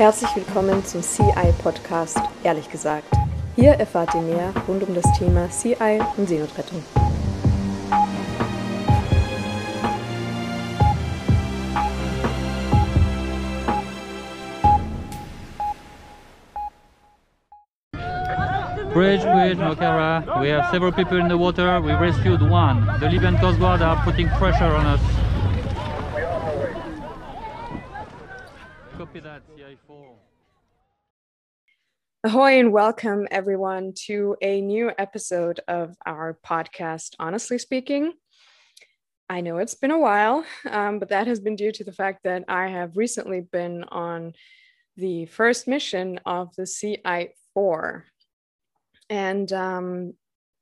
Herzlich willkommen zum CI Podcast Ehrlich gesagt. Hier erfahrt ihr mehr rund um das Thema CI und Seenotrettung. Bridge, bridge, Nokara. We have several people in the water. We rescued one. The Libyan Coast Guard are putting pressure on us. Ahoy and welcome everyone to a new episode of our podcast, Honestly Speaking. I know it's been a while, um, but that has been due to the fact that I have recently been on the first mission of the Sea-Eye 4. And um,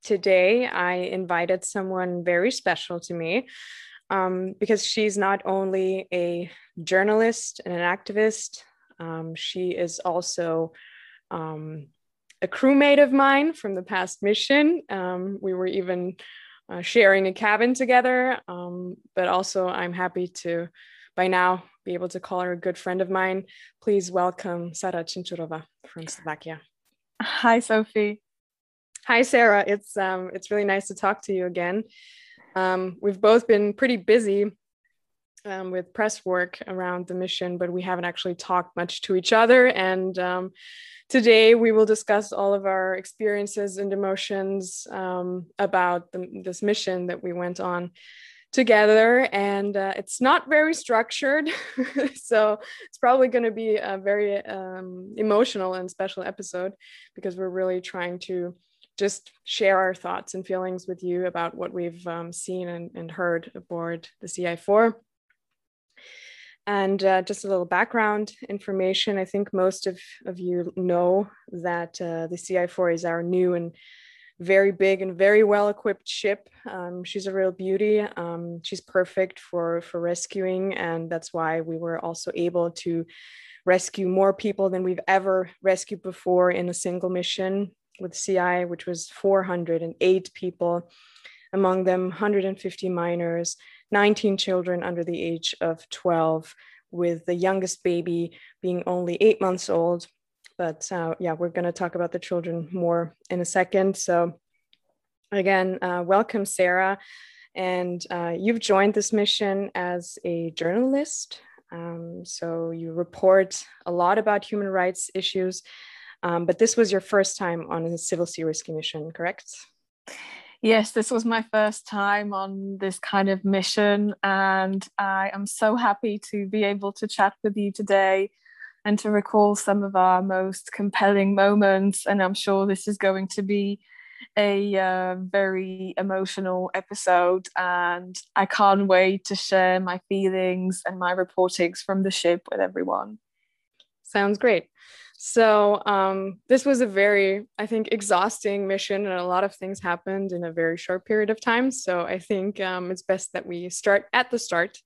today I invited someone very special to me um, because she's not only a journalist and an activist, um, she is also um, a crewmate of mine from the past mission. Um, we were even uh, sharing a cabin together, um, but also I'm happy to by now be able to call her a good friend of mine. Please welcome Sara Cincurova from Slovakia. Hi, Sophie. Hi, Sarah. It's um, it's really nice to talk to you again. Um, we've both been pretty busy um, with press work around the mission, but we haven't actually talked much to each other. And um, today we will discuss all of our experiences and emotions um, about the, this mission that we went on together and uh, it's not very structured so it's probably going to be a very um, emotional and special episode because we're really trying to just share our thoughts and feelings with you about what we've um, seen and, and, heard aboard the Sea-Eye 4. And uh, just a little background information. I think most of, of you know that uh, the Sea-Eye 4 is our new and very big and very well equipped ship. Um, she's a real beauty. Um, she's perfect for, for rescuing. And that's why we were also able to rescue more people than we've ever rescued before in a single mission with Sea-Eye, which was 408 people, among them 150 minors, 19 children under the age of 12, with the youngest baby being only eight months old. But uh, yeah, we're going to talk about the children more in a second. So, again, uh, welcome, Sarah. And uh, you've joined this mission as a journalist. Um, so, you report a lot about human rights issues um, but this was your first time on a civil sea rescue mission, correct? Yes, this was my first time on this kind of mission, and I am so happy to be able to chat with you today and to recall some of our most compelling moments. And I'm sure this is going to be a uh, very emotional episode, and I can't wait to share my feelings and my reportings from the ship with everyone. Sounds great. So um, this was a very, I think, exhausting mission, and a lot of things happened in a very short period of time. So I think um, it's best that we start at the start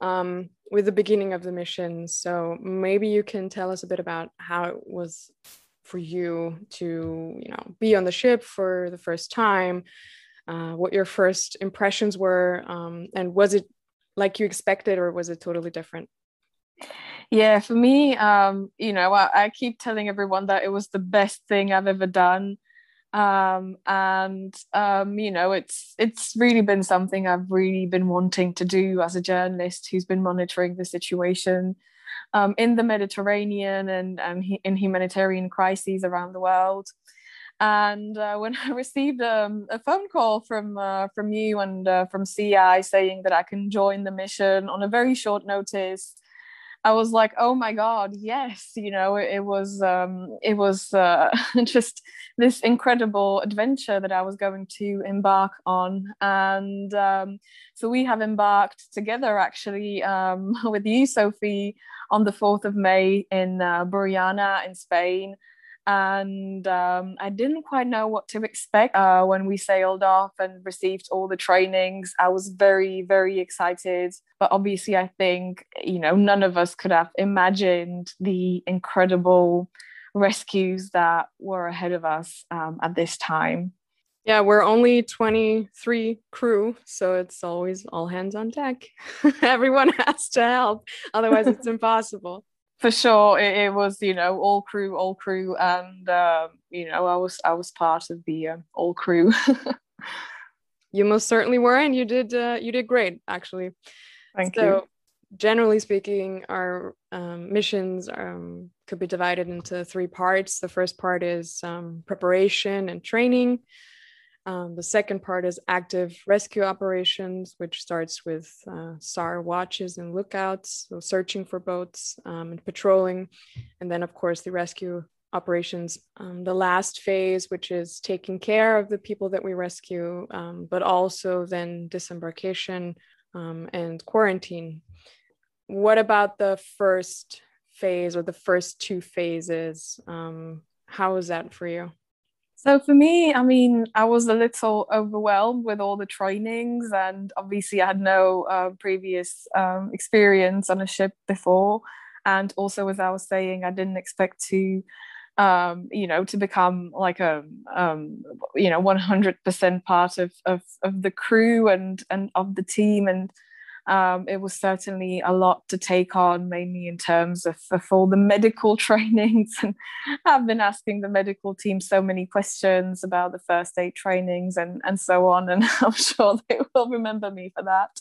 um, with the beginning of the mission. So maybe you can tell us a bit about how it was for you to, you know, be on the ship for the first time, uh, what your first impressions were, um, and was it like you expected, or was it totally different? Yeah for me um you know I, I, keep telling everyone that it was the best thing i've ever done. Um and um you know it's it's really been something i've really been wanting to do as a journalist who's been monitoring the situation um, in the mediterranean and and in humanitarian crises around the world. And uh, when I received um, a phone call from uh, from you and uh, from Sea-Eye saying that I can join the mission on a very short notice, I was like, oh my god, yes, you know, it, was um, it was uh, just this incredible adventure that I was going to embark on, and um, so we have embarked together actually um, with you, Sophie, on the fourth of May in uh, Burriana in Spain and um, I didn't quite know what to expect uh, when we sailed off and received all the trainings. I was very, very excited, but obviously, I think you know none of us could have imagined the incredible rescues that were ahead of us um, at this time. Yeah, we're only 23 crew, so it's always all hands on deck. Everyone has to help, otherwise, it's impossible. For sure it, it, was you know all crew all crew and um, you know i was i was part of the uh, all crew. You most certainly were and you did uh, you did great actually. Thank you. so, you. generally speaking our um, missions um, could be divided into three parts. The first part is um, preparation and training um, the second part is active rescue operations, which starts with uh, SAR watches and lookouts, so searching for boats um, and patrolling. And then, of course, the rescue operations. Um, the last phase, which is taking care of the people that we rescue, um, but also then disembarkation um, and quarantine. What about the first phase or the first two phases? Um, how was that for you? So for me, I mean, I was a little overwhelmed with all the trainings, and obviously, I had no uh, previous um, experience on a ship before. And also, as I was saying, I didn't expect to, um, you know, to become like a, um, you know, one hundred percent part of, of of the crew and and of the team and um, it was certainly a lot to take on, mainly in terms of, of all the medical trainings. And I've been asking the medical team so many questions about the first aid trainings and, and so on. And I'm sure they will remember me for that.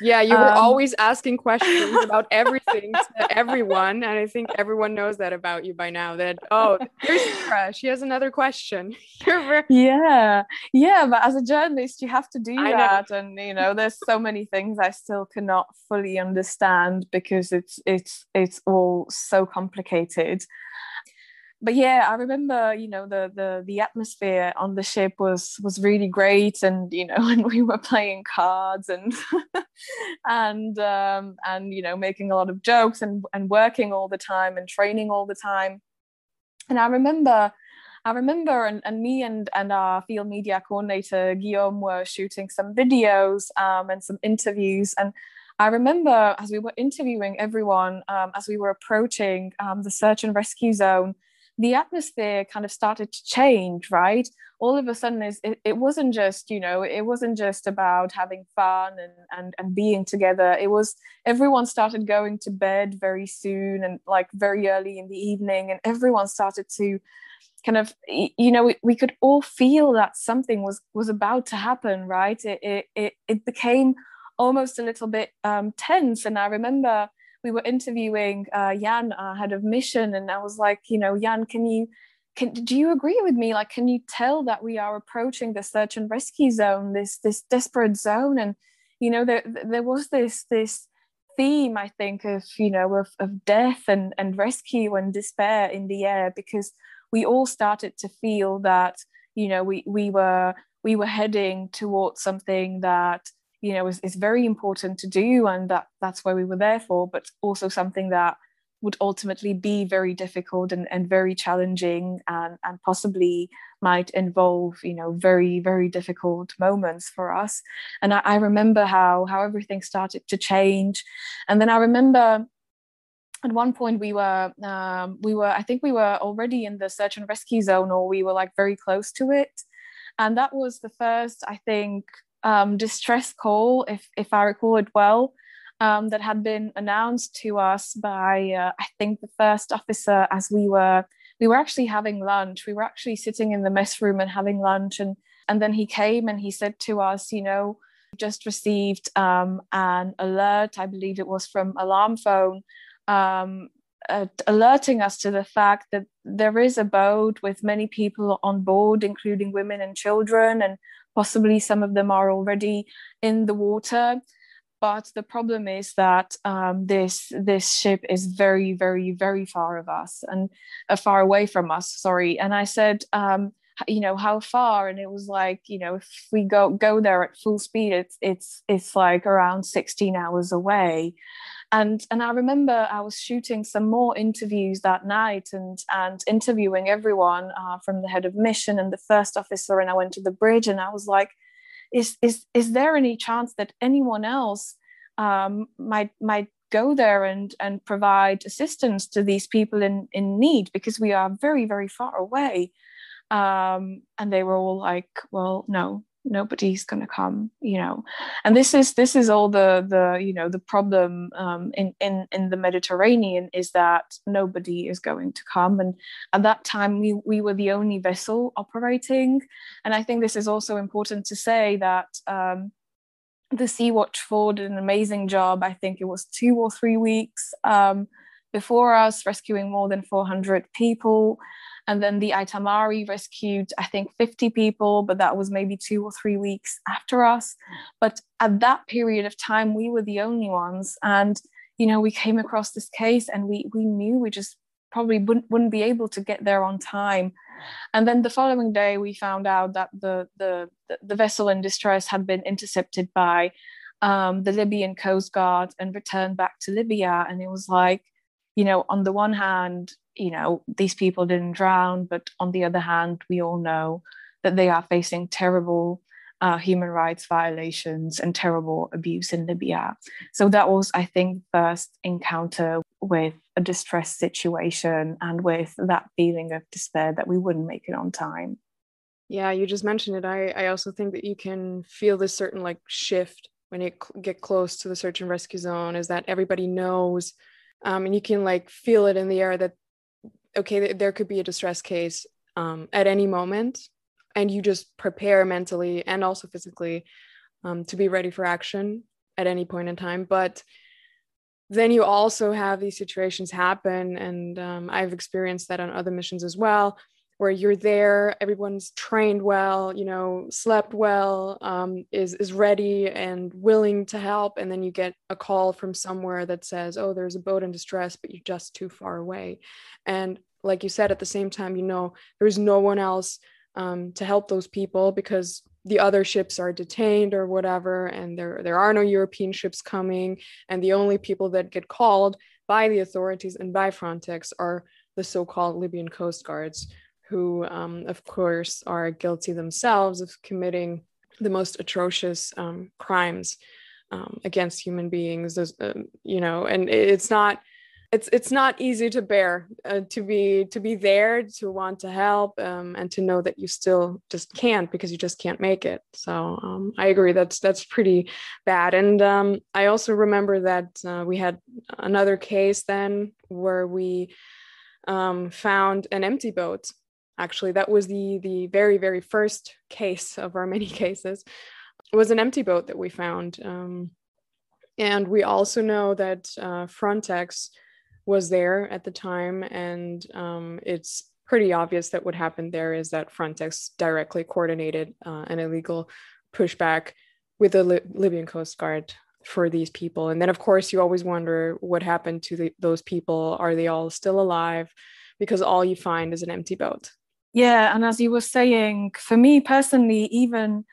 Yeah, you were um, always asking questions about everything to everyone. And I think everyone knows that about you by now that, oh, here's Sarah. She has another question. Very- yeah. Yeah. But as a journalist, you have to do I that. Know. And, you know, there's so many things I still cannot fully understand because it's it's it's all so complicated. But yeah i remember you know the the the atmosphere on the ship was was really great and you know and we were playing cards and and um and you know making a lot of jokes and and working all the time and training all the time. And i remember I remember, and, and me and, and our field media coordinator, Guillaume, were shooting some videos um, and some interviews. And I remember as we were interviewing everyone, um, as we were approaching um, the search and rescue zone, the atmosphere kind of started to change, right? All of a sudden, is it, it wasn't just, you know, it wasn't just about having fun and, and, and being together. It was everyone started going to bed very soon and like very early in the evening, and everyone started to kind of you know we, we could all feel that something was was about to happen right it it, it became almost a little bit um, tense and i remember we were interviewing uh, jan our head of mission and i was like you know jan can you can do you agree with me? Like can you tell that we are approaching the search and rescue zone this this desperate zone? And you know there there was this this theme i think of you know of, of death and and rescue and despair in the air because we all started to feel that you know we we were we were heading towards something that you know is, is very important to do and that that's why we were there for but also something that would ultimately be very difficult and, and very challenging and, and possibly might involve you know very very difficult moments for us. And I, I remember how how everything started to change. And then i remember at one point we were um, we were i think we were already in the search and rescue zone or we were like very close to it. And that was the first i think um, distress call if if i recall it well um, that had been announced to us by uh, i think the first officer as we were we were actually having lunch. We were actually sitting in the mess room and having lunch and and then he came and he said to us you know just received um, an alert. I believe it was from alarm phone um, uh, alerting us to the fact that there is a boat with many people on board, including women and children, and possibly some of them are already in the water. But the problem is that um, this this ship is very, very, very far of us and uh, far away from us. Sorry, and I said, um, you know, how far? And it was like, you know, if we go go there at full speed, it's it's it's like around 16 hours away and and I remember I was shooting some more interviews that night and and interviewing everyone uh, from the head of mission and the first officer and I went to the bridge and I was like is is is there any chance that anyone else um, might might go there and and provide assistance to these people in in need? Because we are very very far away. Um, and they were all like well no nobody's going to come you know. And this is this is all the the you know the problem um, in in in the mediterranean is that nobody is going to come. And at that time we we were the only vessel operating. And i think this is also important to say that um, the sea watch 4 did an amazing job. I think it was two or three weeks um, before us rescuing more than 400 people and then the Aita Mari rescued, I think, 50 people, but that was maybe two or three weeks after us. But at that period of time, we were the only ones. And, you know, we came across this case and we, we knew we just probably wouldn't, wouldn't be able to get there on time. And then the following day, we found out that the, the, the vessel in distress had been intercepted by um, the Libyan Coast Guard and returned back to Libya. And it was like, you know, on the one hand, you know, these people didn't drown, but on the other hand, we all know that they are facing terrible uh, human rights violations and terrible abuse in Libya. So that was, I think, first encounter with a distressed situation and with that feeling of despair that we wouldn't make it on time. Yeah, you just mentioned it. I, I also think that you can feel this certain like shift when you get close to the search and rescue zone is that everybody knows um, and you can like feel it in the air that okay there could be a distress case um, at any moment and you just prepare mentally and also physically um, to be ready for action at any point in time. But then you also have these situations happen and um, i've experienced that on other missions as well where you're there everyone's trained well you know slept well um, is is ready and willing to help and then you get a call from somewhere that says oh there's a boat in distress but you're just too far away. And like you said at the same time you know there's no one else um, to help those people because the other ships are detained or whatever and there there are no european ships coming and the only people that get called by the authorities and by frontex are the so-called libyan coast guards who, um, of course, are guilty themselves of committing the most atrocious um, crimes um, against human beings. Uh, you know, and it's not it's it's not easy to bear uh, to be to be there to want to help um, and to know that you still just can't because you just can't make it so um, i agree that's that's pretty bad and um, i also remember that uh, we had another case then where we um, found an empty boat actually that was the the very very first case of our many cases was an empty boat that we found um, and we also know that uh, frontex was there at the time and um, it's pretty obvious that what happened there is that frontex directly coordinated uh, an illegal pushback with the Li- libyan coast guard for these people and then of course you always wonder what happened to the, those people. Are they all still alive? Because all you find is an empty boat yeah and as you were saying for me personally even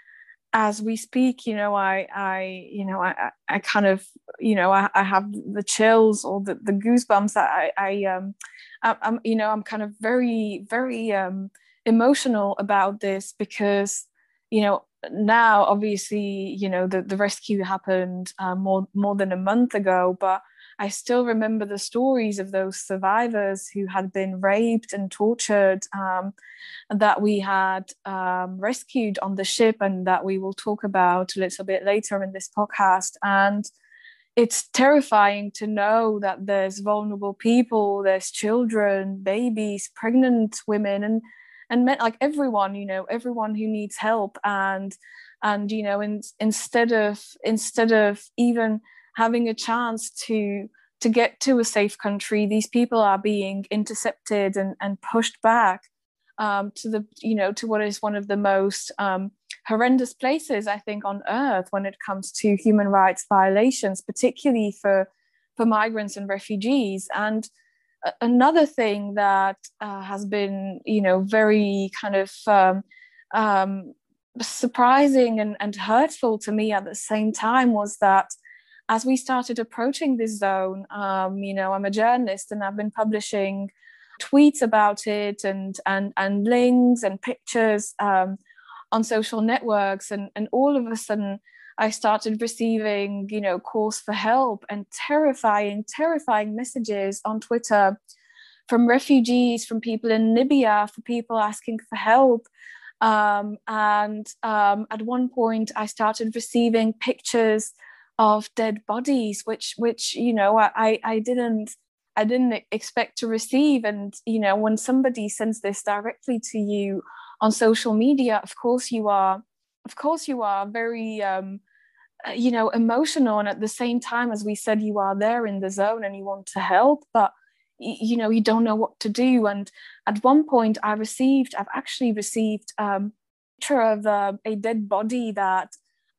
as we speak you know i i you know i i kind of you know i, I have the chills or the, the goosebumps that i i um I, i'm you know i'm kind of very very um emotional about this because you know now obviously you know the, the rescue happened uh, more more than a month ago but I still remember the stories of those survivors who had been raped and tortured um, that we had um, rescued on the ship and that we will talk about a little bit later in this podcast. And it's terrifying to know that there's vulnerable people, there's children, babies, pregnant women, and and met like everyone, you know, everyone who needs help. And and you know, in, instead of instead of even having a chance to to get to a safe country these people are being intercepted and, and pushed back um, to the you know to what is one of the most um, horrendous places i think on earth when it comes to human rights violations particularly for for migrants and refugees. And another thing that uh, has been you know very kind of um, um, surprising and, and hurtful to me at the same time was that as we started approaching this zone, um, you know, I'm a journalist and I've been publishing tweets about it and and and links and pictures um, on social networks, and and all of a sudden I started receiving, you know, calls for help and terrifying, terrifying messages on Twitter from refugees, from people in Libya, for people asking for help. Um, and um, at one point, I started receiving pictures of dead bodies, which which you know I I didn't I didn't expect to receive. And you know when somebody sends this directly to you on social media, of course you are of course you are very um, uh, you know emotional and at the same time as we said you are there in the zone and you want to help but you know you don't know what to do and at one point i received i've actually received um, a picture of uh, a dead body that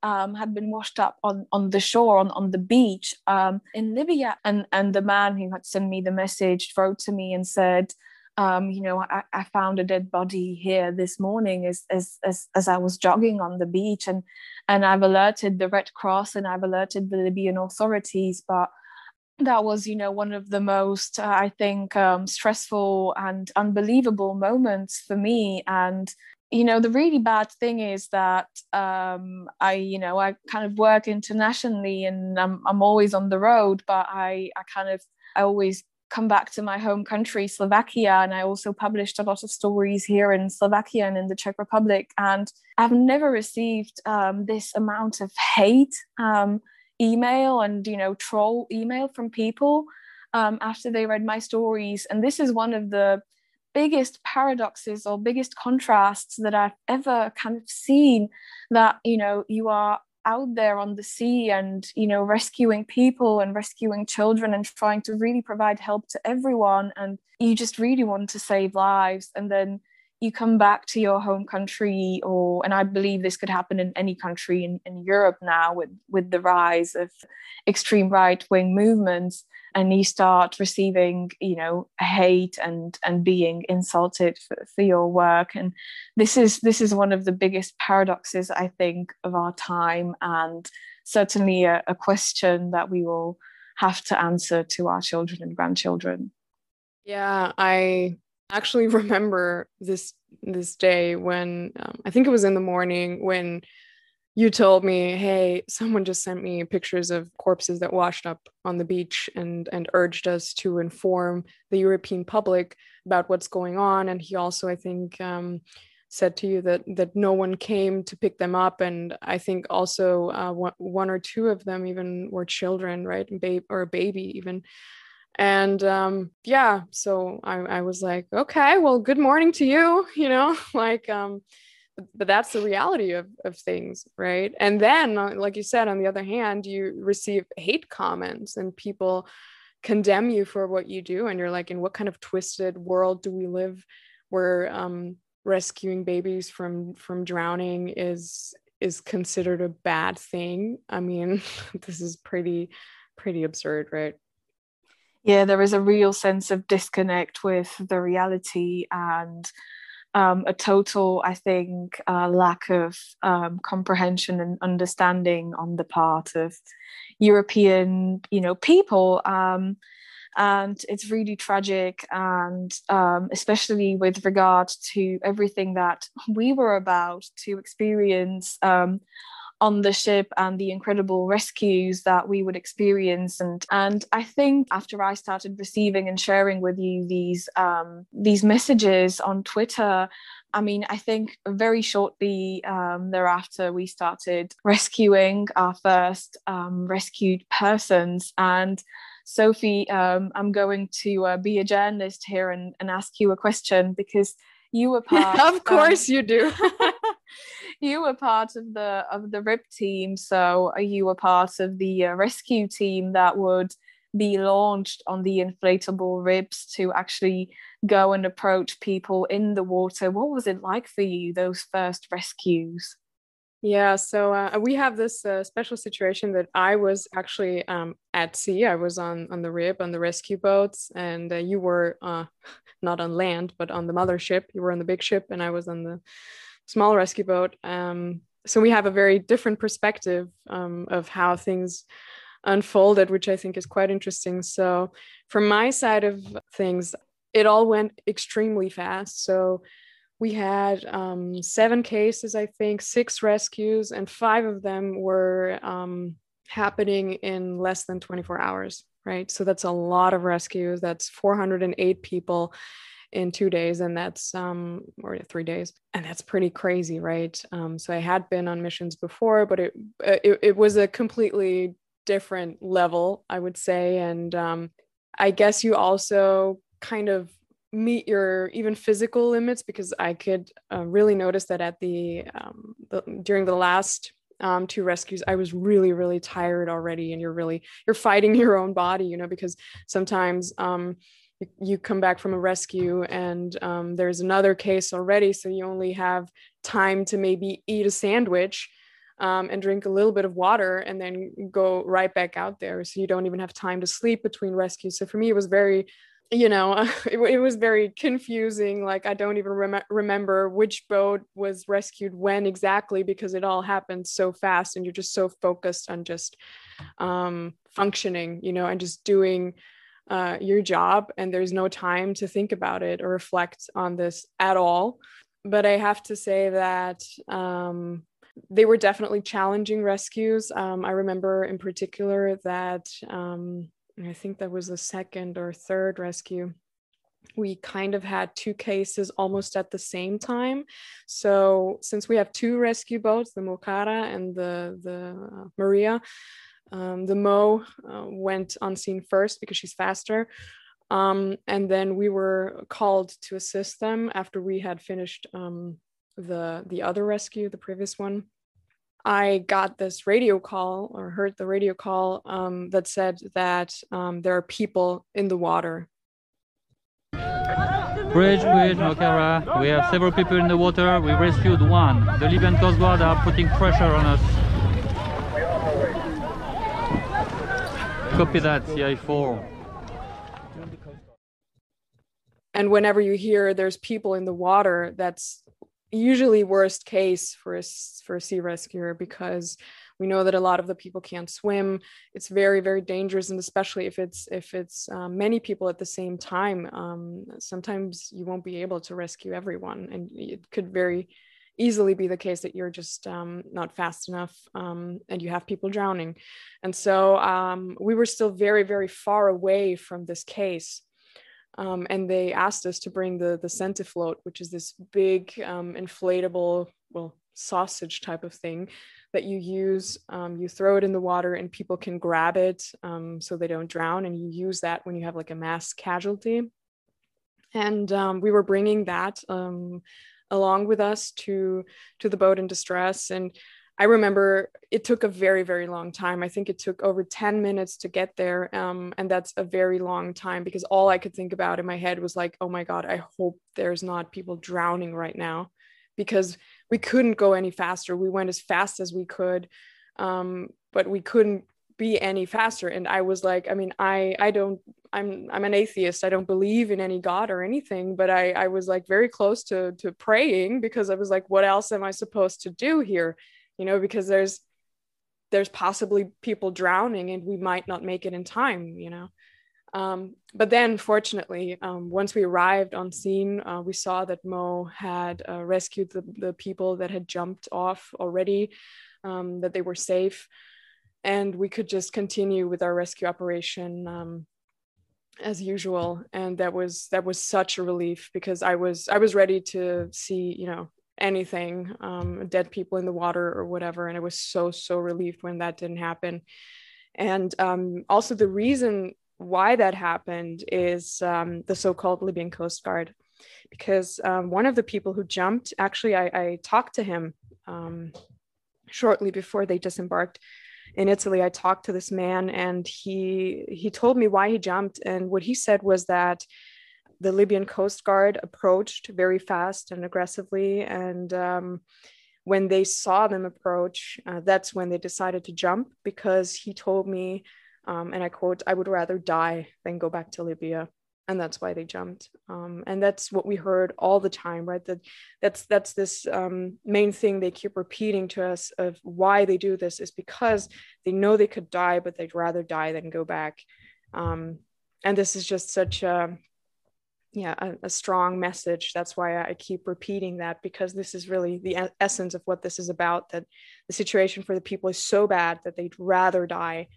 um, had been washed up on, on the shore on, on the beach um, in libya. And and the man who had sent me the message wrote to me and said um, you know, I, I, found a dead body here this morning as, as, as, as I was jogging on the beach. And, and I've alerted the Red Cross and I've alerted the Libyan authorities, but that was, you know, one of the most, uh, I think, um, stressful and unbelievable moments for me. And, you know, the really bad thing is that um, I, you know, I kind of work internationally and I'm, I'm always on the road, but I, I kind of, I always come back to my home country, Slovakia, and I also published a lot of stories here in Slovakia and in the Czech Republic. And I've never received um, this amount of hate um, email and you know troll email from people um, after they read my stories. And this is one of the biggest paradoxes or biggest contrasts that I've ever kind of seen. That you know you are out there on the sea and you know rescuing people and rescuing children and trying to really provide help to everyone and you just really want to save lives and then you come back to your home country or and i believe this could happen in any country in, in europe now with with the rise of extreme right wing movements and you start receiving you know hate and and being insulted for, for your work. And this is this is one of the biggest paradoxes i think of our time and certainly a, a question that we will have to answer to our children and grandchildren. Yeah i actually remember this this day when um, i think it was in the morning when you told me, hey, someone just sent me pictures of corpses that washed up on the beach and and urged us to inform the European public about what's going on. And he also, I think, um, said to you that that no one came to pick them up. And I think also uh, one, or two of them even were children, right, babe or a baby even. And um, yeah, so I, I was like, okay, well, good morning to you, you know, like um, but that's the reality of, of things right? And then uh, like you said on the other hand you receive hate comments and people condemn you for what you do and you're like in what kind of twisted world do we live where um, rescuing babies from from drowning is is considered a bad thing? I mean this is pretty pretty absurd right? Yeah there is a real sense of disconnect with the reality and um, a total, I think, uh, lack of um, comprehension and understanding on the part of European, you know, people. Um, and it's really tragic, and um, especially with regard to everything that we were about to experience um, on the ship and the incredible rescues that we would experience and and I think after I started receiving and sharing with you these um, these messages on Twitter I mean, I think very shortly um, thereafter, we started rescuing our first um, rescued persons. And Sophie, um, I'm going to uh, be a journalist here and, and ask you a question because you were part. of course, you do. you were part of the of the RIB team, so you were part of the uh, rescue team that would be launched on the inflatable ribs to actually go and approach people in the water. What was it like for you those first rescues? Yeah, so uh, we have this uh, special situation that I was actually um, at sea. I was on on the rib on the rescue boats, and uh, you were uh, not on land, but on the mothership. You were on the big ship, and I was on the small rescue boat. Um, so we have a very different perspective um, of how things unfolded, which I think is quite interesting. So, from my side of things, it all went extremely fast. So, we had um, seven cases, I think, six rescues, and five of them were um, happening in less than 24 hours, right? So, that's a lot of rescues. That's 408 people in two days, and that's um, or three days, and that's pretty crazy, right? Um, so I had been on missions before, but it, it it was a completely different level, I would say, and um, I guess you also kind of meet your even physical limits because I could uh, really notice that at the, um, the during the last um, two rescues, I was really really tired already, and you're really you're fighting your own body, you know, because sometimes um, you, come back from a rescue and um, there's another case already, so you only have time to maybe eat a sandwich. Um, and drink a little bit of water and then go right back out there. So you don't even have time to sleep between rescues. So for me, it was very you know it, it, was very confusing like i don't even rem- remember which boat was rescued when exactly because it all happened so fast and you're just so focused on just um, functioning you know and just doing uh, your job and there's no time to think about it or reflect on this at all but i have to say that um, they were definitely challenging rescues um, i remember in particular that um, I think that was the second or third rescue. We kind of had two cases almost at the same time. So since we have two rescue boats, the Mocara and the the uh, Maria, um, the Mo uh, went on scene first because she's faster. Um, and then we were called to assist them after we had finished um, the the other rescue, the previous one. I got this radio call or heard the radio call um, that said that um, there are people in the water. Bridge, bridge, Mocara. We have several people in the water. We rescued one. The Libyan Coast Guard are putting pressure on us. Copy that, Sea-Eye 4. And whenever you hear there's people in the water, that's usually worst case for a, for a sea rescuer because we know that a lot of the people can't swim it's very very dangerous and especially if it's if it's um, many people at the same time um, sometimes you won't be able to rescue everyone and it could very easily be the case that you're just um, not fast enough um, and you have people drowning and so um, we were still very very far away from this case um, and they asked us to bring the the Centifloat, which is this big um, inflatable, well, sausage type of thing that you use. Um, you throw it in the water, and people can grab it so they don't drown. And you use that when you have like a mass casualty. And we were bringing that along with us to to the boat in distress, and I remember it took a very, very long time. I think it took over 10 minutes to get there. Um, and that's a very long time because all I could think about in my head was like, oh my God, I hope there's not people drowning right now because we couldn't go any faster. We went as fast as we could, um, but we couldn't be any faster. And I was like, I mean, I, I don't, I'm, I'm an atheist. I don't believe in any God or anything, but I, I was like very close to, to praying because I was like, what else am I supposed to do here? you know because there's there's possibly people drowning and we might not make it in time you know um, but then fortunately um, once we arrived on scene uh, we saw that mo had uh, rescued the, the people that had jumped off already um, that they were safe and we could just continue with our rescue operation um, as usual and that was that was such a relief because i was i was ready to see you know anything, um, dead people in the water or whatever. And I was so, so relieved when that didn't happen. And um, also, the reason why that happened is um, the so called Libyan Coast Guard. Because um, one of the people who jumped, actually, I, I talked to him um, shortly before they disembarked in Italy. I talked to this man, and he he told me why he jumped. And what he said was that the Libyan Coast Guard approached very fast and aggressively. And um, when they saw them approach, uh, that's when they decided to jump because he told me, um, and I quote, I would rather die than go back to Libya. And that's why they jumped. Um, and that's what we heard all the time, right? That that's that's this um, main thing they keep repeating to us of why they do this is because they know they could die, but they'd rather die than go back. Um, and this is just such a yeah a, a, strong message that's why i keep repeating that because this is really the essence of what this is about that the situation for the people is so bad that they'd rather die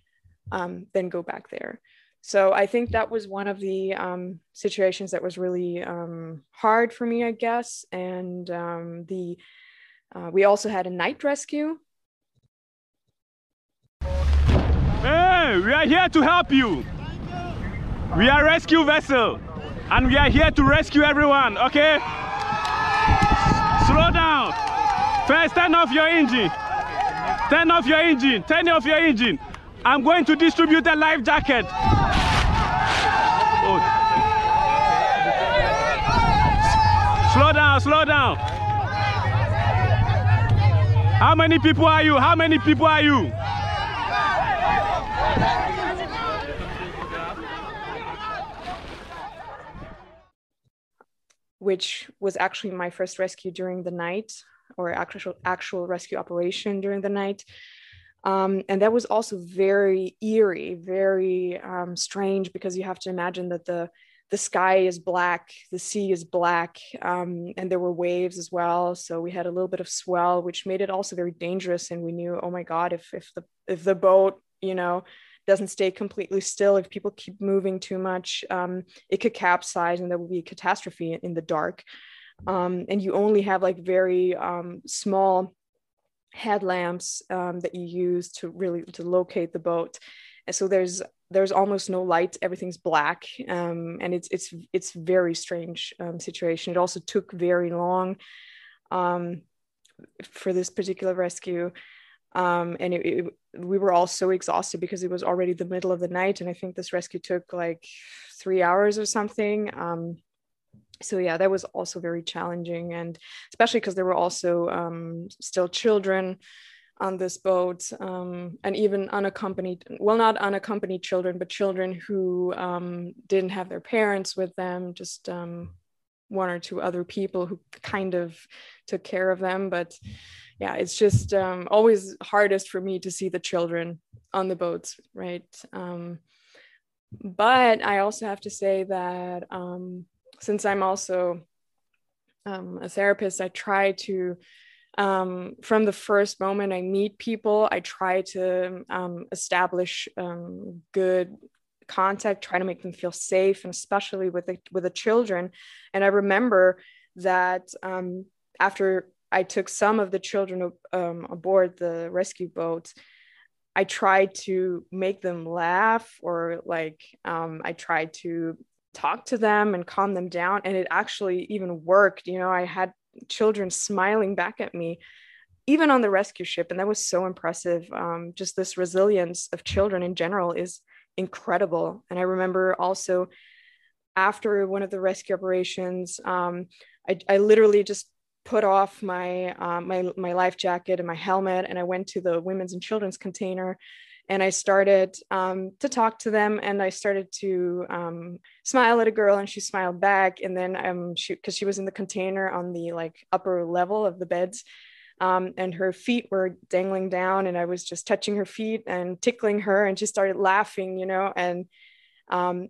um, than go back there so I think that was one of the um, situations that was really um, hard for me, I guess. And um, the uh, we also had a night rescue. Hey, we are here to help you. We are rescue vessel, and we are here to rescue everyone. Okay? Slow down. First, turn off your engine. Turn off your engine. Turn off your engine. I'm going to distribute a life jacket. Oh. Slow down, slow down. How many people are you? How many people are you? Which was actually my first rescue during the night or actual actual rescue operation during the night. Um, and that was also very eerie, very um, strange because you have to imagine that the the sky is black, the sea is black, um, and there were waves as well. So we had a little bit of swell, which made it also very dangerous. And we knew, oh my God, if if the if the boat, you know, doesn't stay completely still, if people keep moving too much, um, it could capsize, and there will be a catastrophe in the dark. Um, and you only have like very um, small headlamps um, that you use to really to locate the boat and so there's there's almost no light everything's black um, and it's it's it's very strange um, situation. It also took very long um, for this particular rescue um, and it, it, we were all so exhausted because it was already the middle of the night and i think this rescue took like three hours or something um, so yeah that was also very challenging and especially because there were also um, still children on this boat um, and even unaccompanied well not unaccompanied children but children who um, didn't have their parents with them just um, one or two other people who kind of took care of them. But yeah it's just um, always hardest for me to see the children on the boats right? Um, but i also have to say that um, since I'm also a therapist, I try to, um, from the first moment I meet people, I try to um, establish um, good contact, try to make them feel safe, and especially with the, with the children. And I remember that um, after I took some of the children um, aboard the rescue boat, I tried to make them laugh or like um, I tried to talk to them and calm them down and it actually even worked you know i had children smiling back at me even on the rescue ship. And that was so impressive. Um, just this resilience of children in general is incredible. And i remember also after one of the rescue operations um, I, I, literally just put off my uh, my my life jacket and my helmet and i went to the women's and children's container and I started um, to talk to them and I started to um, smile at a girl and she smiled back and then um, she because she was in the container on the like upper level of the beds um, and her feet were dangling down and I was just touching her feet and tickling her and she started laughing you know and um,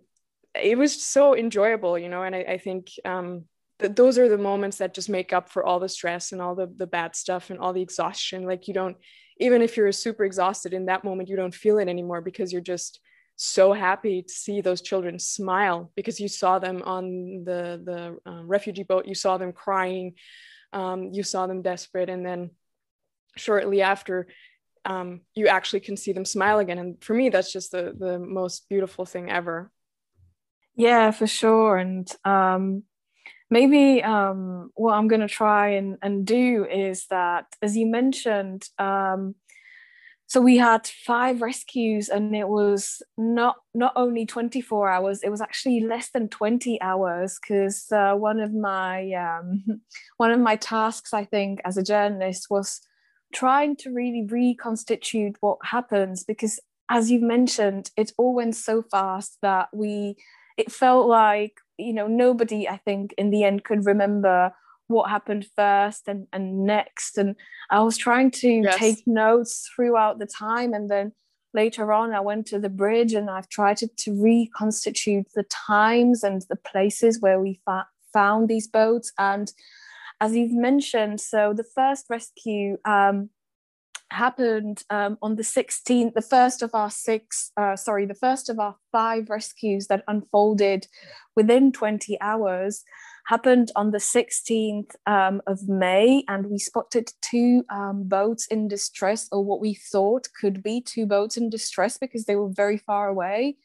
it was so enjoyable you know and I, I think um, that those are the moments that just make up for all the stress and all the the bad stuff and all the exhaustion like you don't even if you're super exhausted in that moment you don't feel it anymore because you're just so happy to see those children smile because you saw them on the the uh, refugee boat. You saw them crying. Um, you saw them desperate. And then shortly after um, you actually can see them smile again. And for me that's just the the most beautiful thing ever. Yeah for sure. And um, maybe um, what I'm going to try and, and do is that, as you mentioned, um, so we had five rescues and it was not not only 24 hours it was actually less than 20 hours because uh, one of my um, one of my tasks i think as a journalist was trying to really reconstitute what happens because as you've mentioned it all went so fast that we it felt like you know nobody i think in the end could remember what happened first and, and next. And i was trying to yes. take notes throughout the time. And then later on i went to the bridge and i've tried to, to reconstitute the times and the places where we fa- found these boats. And as you've mentioned so the first rescue um, happened um, on the 16th, the first of our six, uh, sorry, the first of our five rescues that unfolded within 20 hours happened on the 16th um, of May, and we spotted two um, boats in distress, or what we thought could be two boats in distress because they were very far away.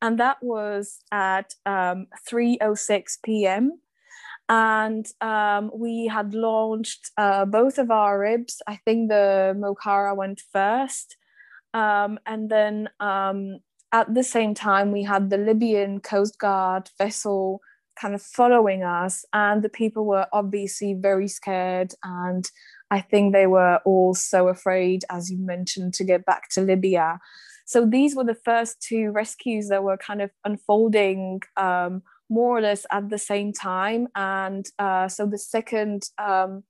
And that was at 3.06 um, p.m and um, we had launched uh, both of our RIBs. I think the Mokara went first, um, and then um, at the same time we had the Libyan Coast Guard vessel kind of following us, and the people were obviously very scared, and I think they were all so afraid, as you mentioned, to get back to Libya. So these were the first two rescues that were kind of unfolding um, more or less at the same time. And uh, so the second um,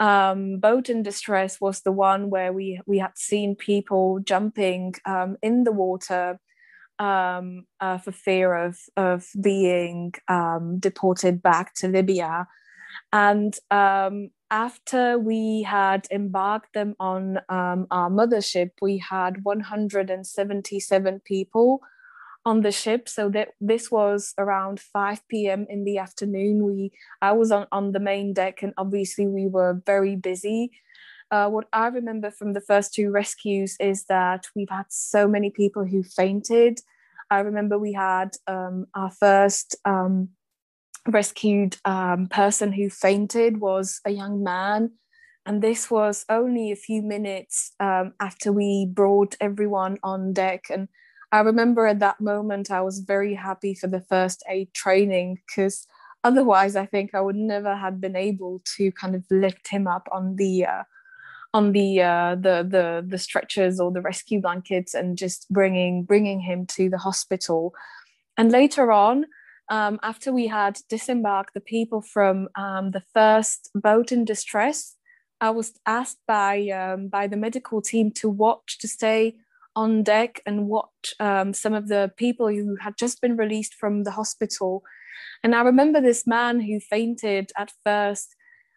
um, boat in distress was the one where we we had seen people jumping um, in the water um, uh, for fear of of being um, deported back to Libya. And um, after we had embarked them on our mothership, we had 177 people on the ship. So that this was around 5 p.m in the afternoon. We i was on, on the main deck and obviously we were very busy. Uh, what i remember from the first two rescues is that we've had so many people who fainted. I remember we had um, our first um, rescued um, person who fainted was a young man. And this was only a few minutes um, after we brought everyone on deck. And I remember at that moment I was very happy for the first aid training because otherwise I think I would never have been able to kind of lift him up on the uh, on the uh, the the the stretchers or the rescue blankets and just bringing bringing him to the hospital. And later on, um, after we had disembarked the people from um, the first boat in distress, I was asked by um, by the medical team to watch to stay on deck and watch um, some of the people who had just been released from the hospital. And I remember this man who fainted at first.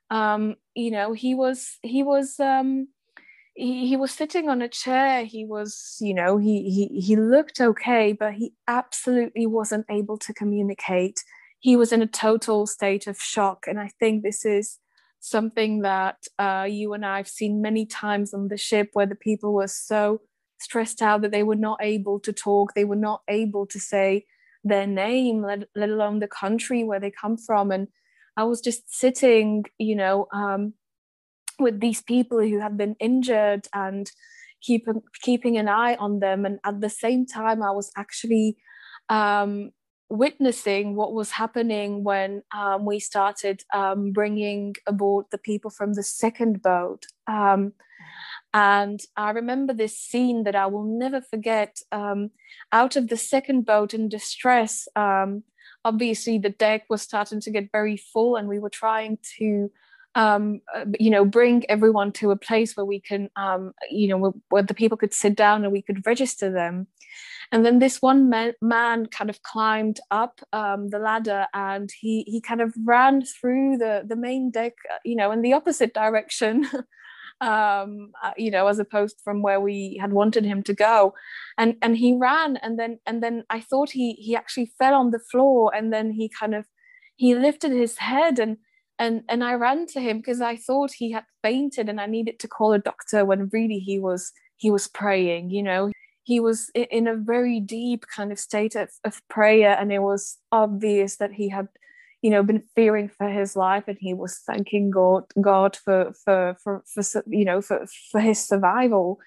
Um, you know, he was he was um, he, he was sitting on a chair. He was, you know, he he he looked okay, but he absolutely wasn't able to communicate. He was in a total state of shock, and I think this is something that uh, you and I have seen many times on the ship, where the people were so stressed out that they were not able to talk, they were not able to say their name, let, let alone the country where they come from. And I was just sitting, you know, um, with these people who had been injured and keep, keeping an eye on them. And at the same time, I was actually um, witnessing what was happening when um, we started um, bringing aboard the people from the second boat. And I remember this scene that I will never forget. Um, out of the second boat in distress, um, obviously the deck was starting to get very full, and we were trying to, um, uh, you know, bring everyone to a place where we can, um, you know, where, where, the people could sit down and we could register them. And then this one man, man kind of climbed up um, the ladder and he he kind of ran through the the main deck, uh, you know, in the opposite direction. um, uh, you know, as opposed from where we had wanted him to go. And and he ran, and then and then I thought he he actually fell on the floor, and then he kind of he lifted his head and and and I ran to him because I thought he had fainted and I needed to call a doctor when really he was he was praying. You know, he was in a very deep kind of state of, of prayer, and it was obvious that he had you know been fearing for his life and he was thanking god god for for for, for you know for, for his survival.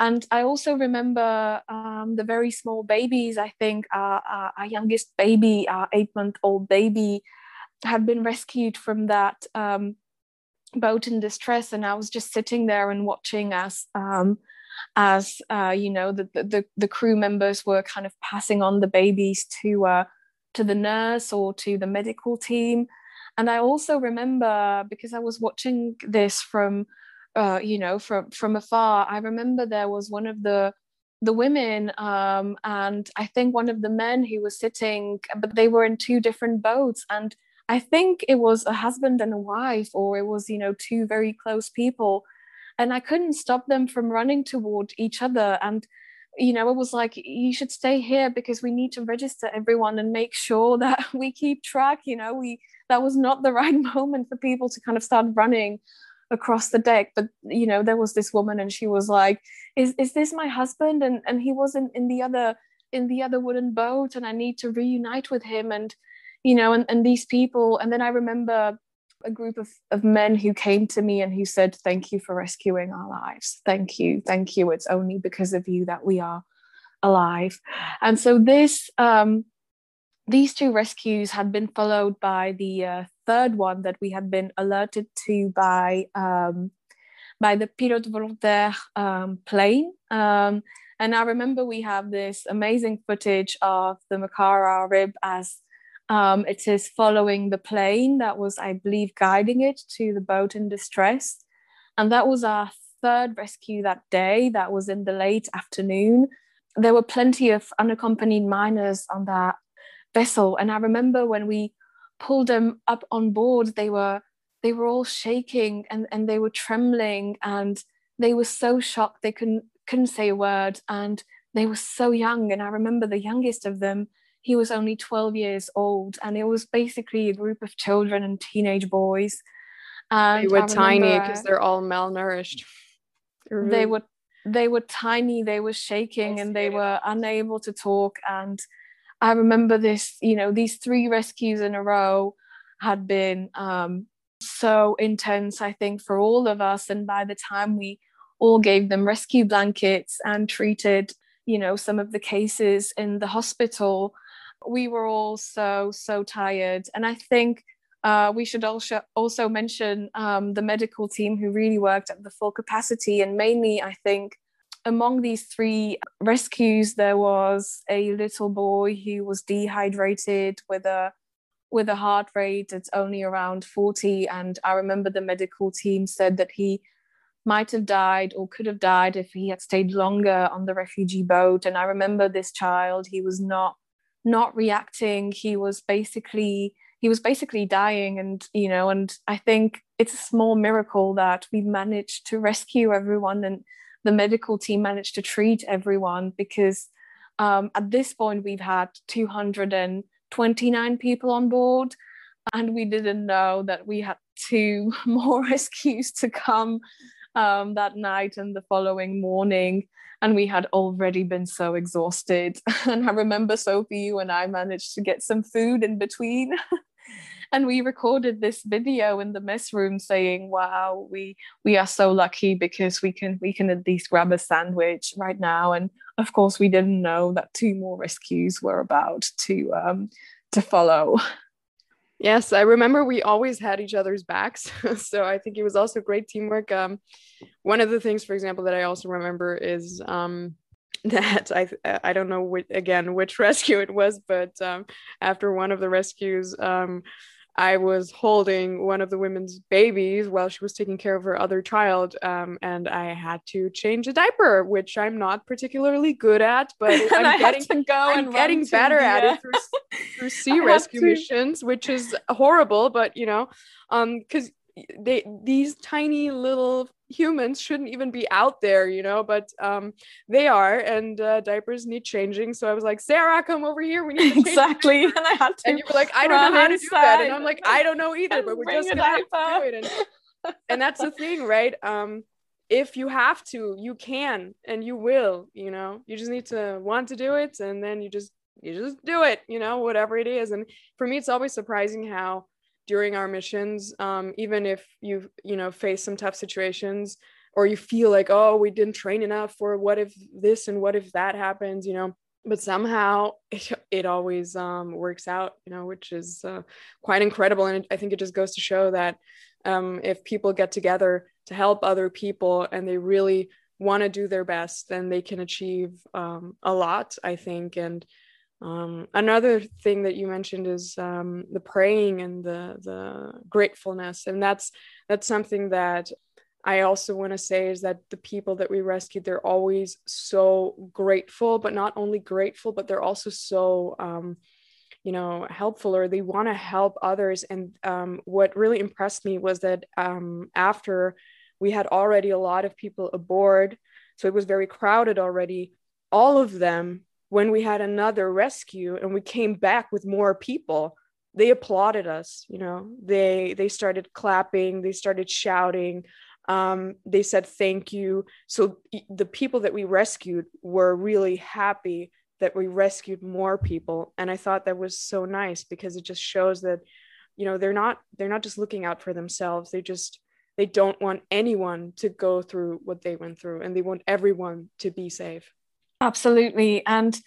And i also remember um, the very small babies i think our, our, our youngest baby our eight month old baby had been rescued from that um, boat in distress and i was just sitting there and watching as um, as uh, you know the, the the crew members were kind of passing on the babies to uh, to the nurse or to the medical team. And I also remember because I was watching this from, uh, you know, from from afar. I remember there was one of the the women um, and I think one of the men who was sitting, but they were in two different boats. And I think it was a husband and a wife, or it was, you know, two very close people. and I couldn't stop them from running toward each other. And, you know, it was like, you should stay here because we need to register everyone and make sure that we keep track. You know, we that was not the right moment for people to kind of start running across the deck but you know there was this woman and she was like is is this my husband and and he wasn't in the other in the other wooden boat and i need to reunite with him and you know and, and these people and then i remember a group of, of men who came to me and who said, Thank you for rescuing our lives. Thank you. Thank you. It's only because of you that we are alive. And so this um, these two rescues had been followed by the uh, third one that we had been alerted to by um, by the Pilotes Volontaires um, plane. Um, and I remember we have this amazing footage of the Makara RIB as um, it is following the plane that was, I believe, guiding it to the boat in distress. And that was our third rescue that day. That was in the late afternoon. There were plenty of unaccompanied minors on that vessel. And I remember when we pulled them up on board, they were they were all shaking and, and they were trembling and they were so shocked they couldn't couldn't say a word and they were so young. And I remember the youngest of them he was only 12 years old and it was basically a group of children and teenage boys. And they were tiny because they're all malnourished. they, really... they were they were tiny they were shaking and they were unable to talk. And i remember this you know these three rescues in a row had been um, so intense i think for all of us. And by the time we all gave them rescue blankets and treated you know some of the cases in the hospital we were all so so tired. And i think uh, we should also also mention um, the medical team who really worked at the full capacity. And mainly i think among these three rescues there was a little boy who was dehydrated with a with a heart rate that's only around 40 and i remember the medical team said that he might have died or could have died if he had stayed longer on the refugee boat. And i remember this child he was not not reacting. He was basically he was basically dying and you know and i think it's a small miracle that we managed to rescue everyone and the medical team managed to treat everyone because um, at this point we've had 229 people on board and we didn't know that we had two more rescues to come um, that night and the following morning and we had already been so exhausted. And I remember Sophie, you and I managed to get some food in between. and we recorded this video in the mess room saying, "Wow, we we are so lucky because we can we can at least grab a sandwich right now." And of course, we didn't know that two more rescues were about to um, to follow. Yes, I remember we always had each other's backs. so I think it was also great teamwork. Um, one of the things, for example, that I also remember is um, that I I don't know which, again which rescue it was, but um, after one of the rescues, um, I was holding one of the women's babies while she was taking care of her other child, um, and I had to change a diaper, which I'm not particularly good at, but I'm getting to go I'm getting better the, at it through, through sea rescue missions, which is horrible, but you know, um, because they these tiny little humans shouldn't even be out there you know but um they are and uh, diapers need changing. So i was like Sara come over here. We need exactly. and i had to and you were like i don't know how to do that. And i'm like i don't know either but we're just gonna have to do it. And, and that's the thing right? Um if you have to you can and you will you know? You just need to want to do it and then you just you just do it you know whatever it is. And for me it's always surprising how during our missions um, even if you you know face some tough situations or you feel like oh we didn't train enough or what if this and what if that happens you know but somehow it, it always um, works out you know which is uh, quite incredible. And i think it just goes to show that um, if people get together to help other people and they really want to do their best then they can achieve um, a lot i think. And um, another thing that you mentioned is um, the praying and the the gratefulness, and that's that's something that I also want to say is that the people that we rescued, they're always so grateful, but not only grateful, but they're also so um, you know helpful or they want to help others. And um, what really impressed me was that um, after we had already a lot of people aboard so it was very crowded already all of them when we had another rescue and we came back with more people they applauded us you know they they started clapping they started shouting um, they said thank you. So the people that we rescued were really happy that we rescued more people. And i thought that was so nice because it just shows that you know they're not they're not just looking out for themselves. They just they don't want anyone to go through what they went through and they want everyone to be safe absolutely. And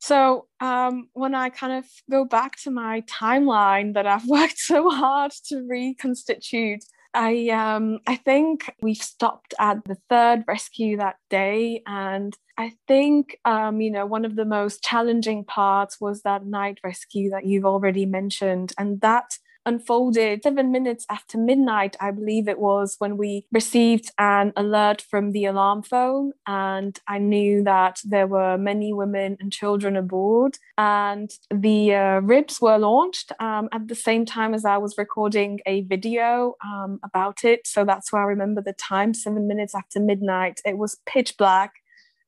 so um, when I kind of go back to my timeline that I've worked so hard to reconstitute, I um, I think we've stopped at the third rescue that day, and I think um, you know one of the most challenging parts was that night rescue that you've already mentioned, and that unfolded seven minutes after midnight, I believe it was, when we received an alert from the alarm phone. And I knew that there were many women and children aboard. And the uh, RIBs were launched um, at the same time as I was recording a video um, about it. So that's why I remember the time seven minutes after midnight. It was pitch black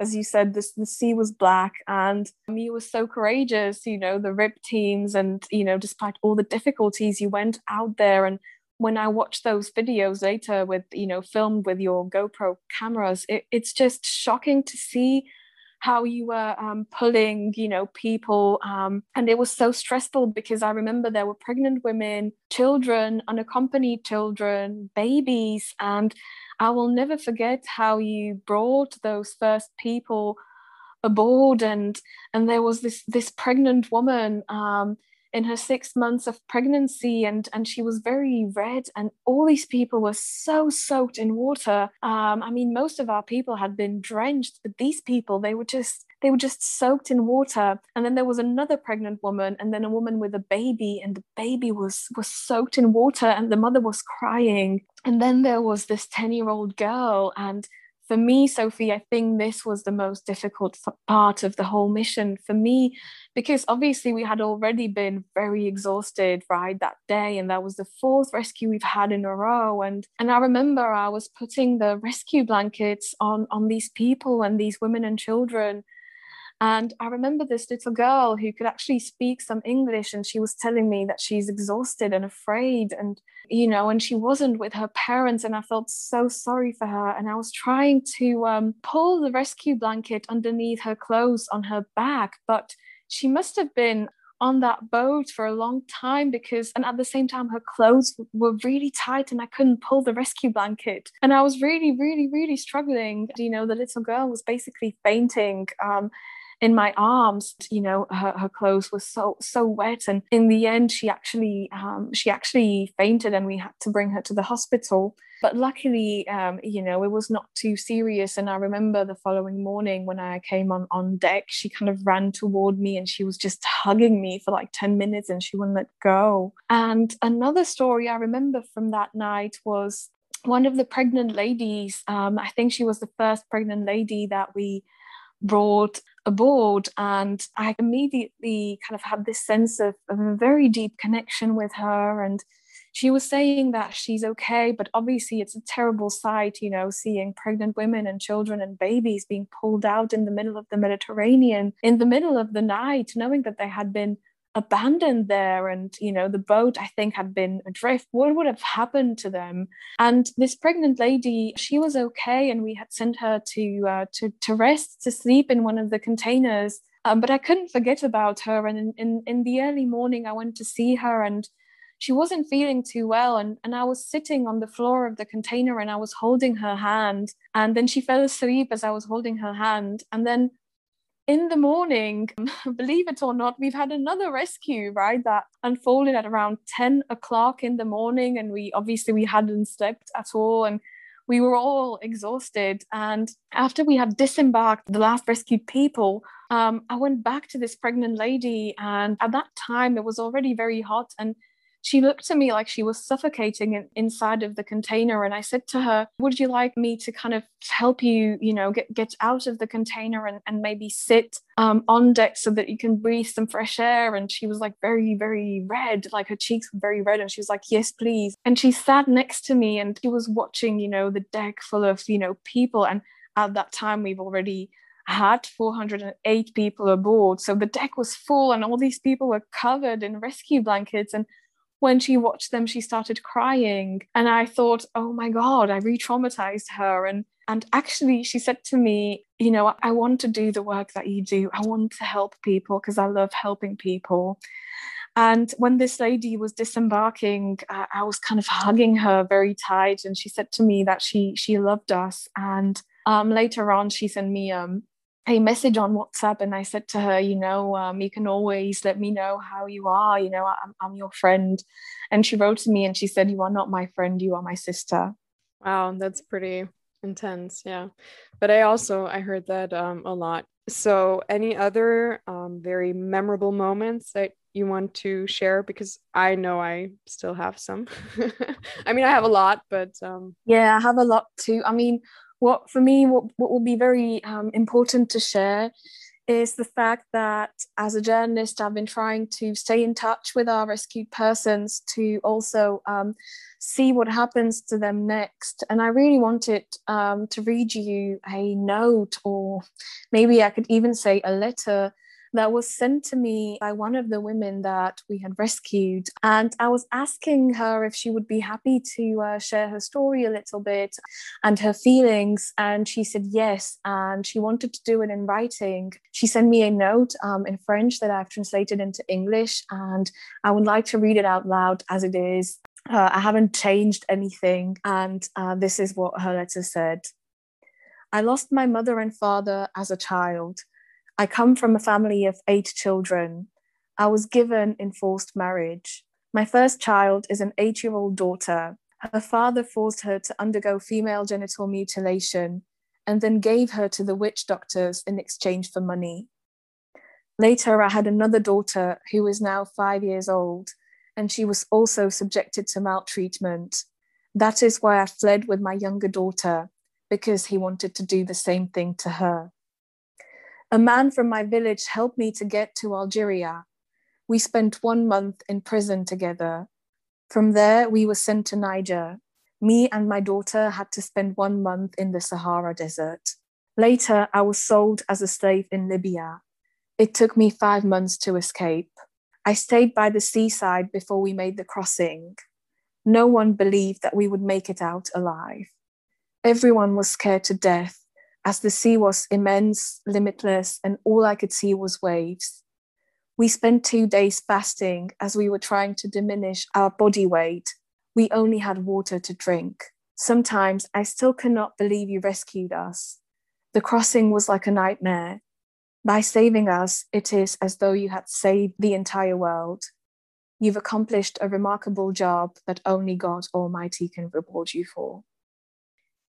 as you said, this the sea was black, and you were so courageous. You know, the RIB teams, and you know, despite all the difficulties, you went out there. And when I watched those videos later, with you know, filmed with your GoPro cameras, it, it's just shocking to see how you were um, pulling, you know, people. Um, and it was so stressful because I remember there were pregnant women, children, unaccompanied children, babies, and I will never forget how you brought those first people aboard and and there was this this pregnant woman um, in her six months of pregnancy and and she was very red and all these people were so soaked in water. Um, i mean most of our people had been drenched but these people they were just they were just soaked in water. And then there was another pregnant woman and then a woman with a baby and the baby was was soaked in water and the mother was crying. And then there was this 10 year old girl and for me, Sophie, I think this was the most difficult part of the whole mission for me, because obviously we had already been very exhausted, right, that day. And that was the fourth rescue we've had in a row. And and I remember I was putting the rescue blankets on on these people and these women and children and I remember this little girl who could actually speak some English, and she was telling me that she's exhausted and afraid, and you know, and she wasn't with her parents. And I felt so sorry for her. And I was trying to um, pull the rescue blanket underneath her clothes on her back, but she must have been on that boat for a long time because and at the same time her clothes were really tight and I couldn't pull the rescue blanket and I was really really really struggling you know the little girl was basically fainting um, in my arms you know her, her clothes were so so wet. And in the end she actually um, she actually fainted and we had to bring her to the hospital. But luckily um, you know it was not too serious. And i remember the following morning when i came on on deck she kind of ran toward me and she was just hugging me for like 10 minutes and she wouldn't let go. And another story i remember from that night was one of the pregnant ladies. Um, i think she was the first pregnant lady that we brought aboard and i immediately kind of had this sense of, of a very deep connection with her and she was saying that she's okay but obviously it's a terrible sight you know seeing pregnant women and children and babies being pulled out in the middle of the mediterranean in the middle of the night knowing that they had been abandoned there and you know the boat i think had been adrift. What would have happened to them? And this pregnant lady she was okay and we had sent her to uh, to to rest to sleep in one of the containers. Um, but i couldn't forget about her and in, in in the early morning i went to see her and she wasn't feeling too well and, and i was sitting on the floor of the container and i was holding her hand. And then she fell asleep as i was holding her hand. And then in the morning, believe it or not, we've had another rescue, right? That unfolded at around 10 o'clock in the morning. And we obviously we hadn't slept at all. And we were all exhausted. And after we had disembarked the last rescued people, um, I went back to this pregnant lady. And at that time, it was already very hot. And she looked at me like she was suffocating in, inside of the container. And I said to her, Would you like me to kind of help you, you know, get, get out of the container and, and maybe sit um, on deck so that you can breathe some fresh air? And she was like very, very red, like her cheeks were very red. And she was like, Yes, please. And she sat next to me and she was watching, you know, the deck full of, you know, people. And at that time, we've already had 408 people aboard. So the deck was full, and all these people were covered in rescue blankets. And when she watched them, she started crying. And I thought, oh my God, I re traumatized her. And and actually, she said to me, You know, I want to do the work that you do. I want to help people because I love helping people. And when this lady was disembarking, uh, I was kind of hugging her very tight. And she said to me that she she loved us. And um, later on, she sent me um, a message on WhatsApp and I said to her, you know, um, you can always let me know how you are. You know, I'm, I'm your friend. And she wrote to me and she said, You are not my friend, you are my sister. Wow, that's pretty intense. Yeah. But I also I heard that um, a lot. So any other um, very memorable moments that you want to share? Because I know I still have some. I mean, I have a lot, but um... yeah, I have a lot too. I mean, what for me what, what will be very um, important to share is the fact that as a journalist i've been trying to stay in touch with our rescued persons to also um, see what happens to them next. And i really wanted um, to read you a note or maybe i could even say a letter that was sent to me by one of the women that we had rescued. And I was asking her if she would be happy to uh, share her story a little bit and her feelings. And she said yes. And she wanted to do it in writing. She sent me a note um, in French that I've translated into English. And I would like to read it out loud as it is. Uh, I haven't changed anything. And uh, this is what her letter said. I lost my mother and father as a child. I come from a family of eight children. I was given enforced marriage. My first child is an eight year old daughter. Her father forced her to undergo female genital mutilation and then gave her to the witch doctors in exchange for money. Later, I had another daughter who is now five years old, and she was also subjected to maltreatment. That is why I fled with my younger daughter, because he wanted to do the same thing to her. A man from my village helped me to get to Algeria. We spent one month in prison together. From there, we were sent to Niger. Me and my daughter had to spend one month in the Sahara Desert. Later, I was sold as a slave in Libya. It took me five months to escape. I stayed by the seaside before we made the crossing. No one believed that we would make it out alive. Everyone was scared to death as the sea was immense, limitless, and all I could see was waves. We spent two days fasting as we were trying to diminish our body weight. We only had water to drink. Sometimes I still cannot believe you rescued us. The crossing was like a nightmare. By saving us, it is as though you had saved the entire world. You've accomplished a remarkable job that only God Almighty can reward you for.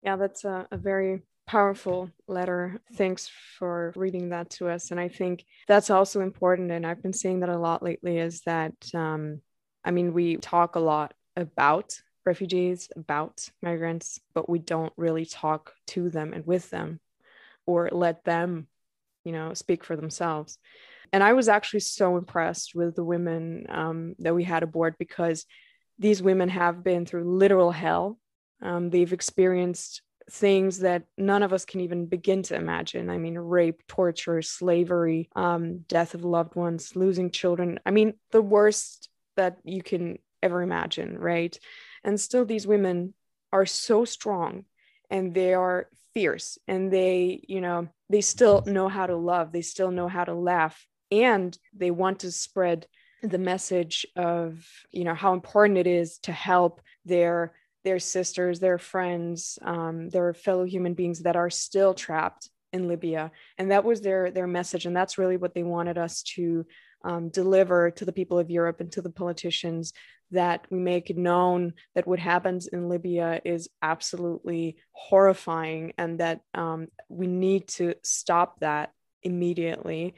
Yeah, that's a, a very powerful letter. Thanks for reading that to us. And I think that's also important. And I've been saying that a lot lately is that, um, I mean, we talk a lot about refugees, about migrants, but we don't really talk to them and with them or let them, you know, speak for themselves. And I was actually so impressed with the women um, that we had aboard because these women have been through literal hell. Um, they've experienced things that none of us can even begin to imagine. I mean, rape, torture, slavery, um, death of loved ones, losing children. I mean, the worst that you can ever imagine, right? And still, these women are so strong and they are fierce and they, you know, they still know how to love, they still know how to laugh, and they want to spread the message of, you know, how important it is to help their their sisters, their friends, um, their fellow human beings that are still trapped in Libya. And that was their their message, and that's really what they wanted us to um, deliver to the people of Europe and to the politicians that we make known that what happens in Libya is absolutely horrifying, and that um, we need to stop that immediately.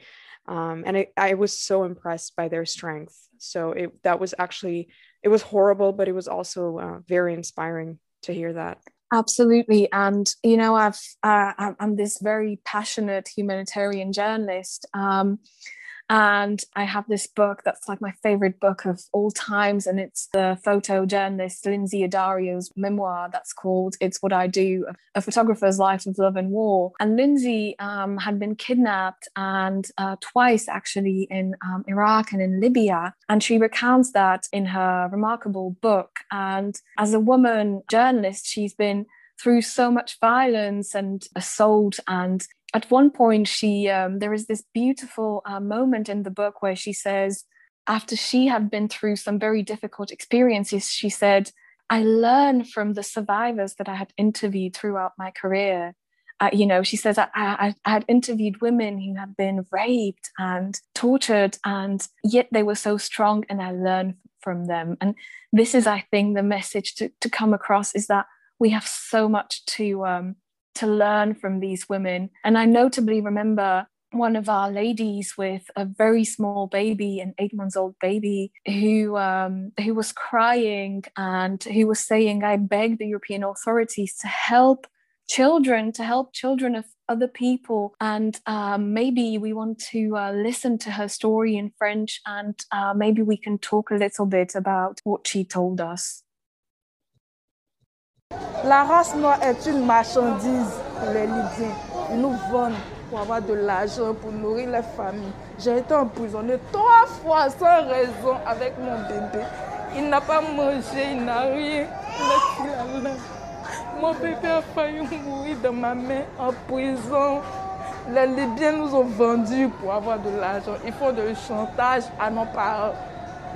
Um, and I, I was so impressed by their strength. So it, that was actually it was horrible, but it was also uh, very inspiring to hear that. Absolutely, and you know, I've uh, I'm this very passionate humanitarian journalist. Um, and I have this book that's like my favorite book of all times. And it's the photojournalist Lynsey Addario's memoir that's called It's What I Do A Photographer's Life of Love and War. And Lindsay um, had been kidnapped and uh, twice actually in um, Iraq and in Libya. And she recounts that in her remarkable book. And as a woman journalist, she's been through so much violence and assault and at one point she um, there is this beautiful uh, moment in the book where she says after she had been through some very difficult experiences she said i learn from the survivors that i had interviewed throughout my career. Uh, you know she says I, I, I had interviewed women who had been raped and tortured and yet they were so strong and i learned from them and this is i think the message to, to come across is that we have so much to um, to learn from these women. And I notably remember one of our ladies with a very small baby, an eight months old baby, who um, who was crying and who was saying, "I beg the European authorities to help children, to help children of other people, and um, maybe we want to uh, listen to her story in French, and uh, maybe we can talk a little bit about what she told us." La race noire est une marchandise pour les Libyens. Ils nous vendent pour avoir de l'argent, pour nourrir les familles. J'ai été emprisonnée trois fois sans raison avec mon bébé. Il n'a pas mangé, il n'a rien. Mon bébé a failli mourir dans ma main en prison. Les Libyens nous ont vendus pour avoir de l'argent. Ils font de chantage à nos parents.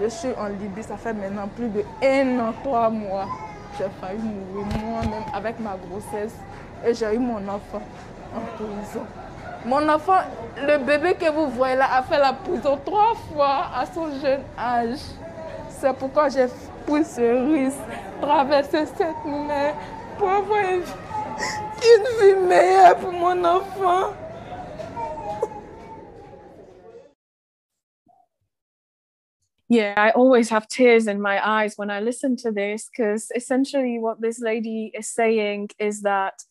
Je suis en Libye, ça fait maintenant plus de un an, trois mois j'ai failli mourir moi-même avec ma grossesse et j'ai eu mon enfant en prison. Mon enfant, le bébé que vous voyez là, a fait la prison trois fois à son jeune âge. C'est pourquoi j'ai pris ce risque, traverser cette mer pour avoir une vie meilleure pour mon enfant. Yeah, I always have tears in my eyes when I listen to this because essentially what this lady is saying is that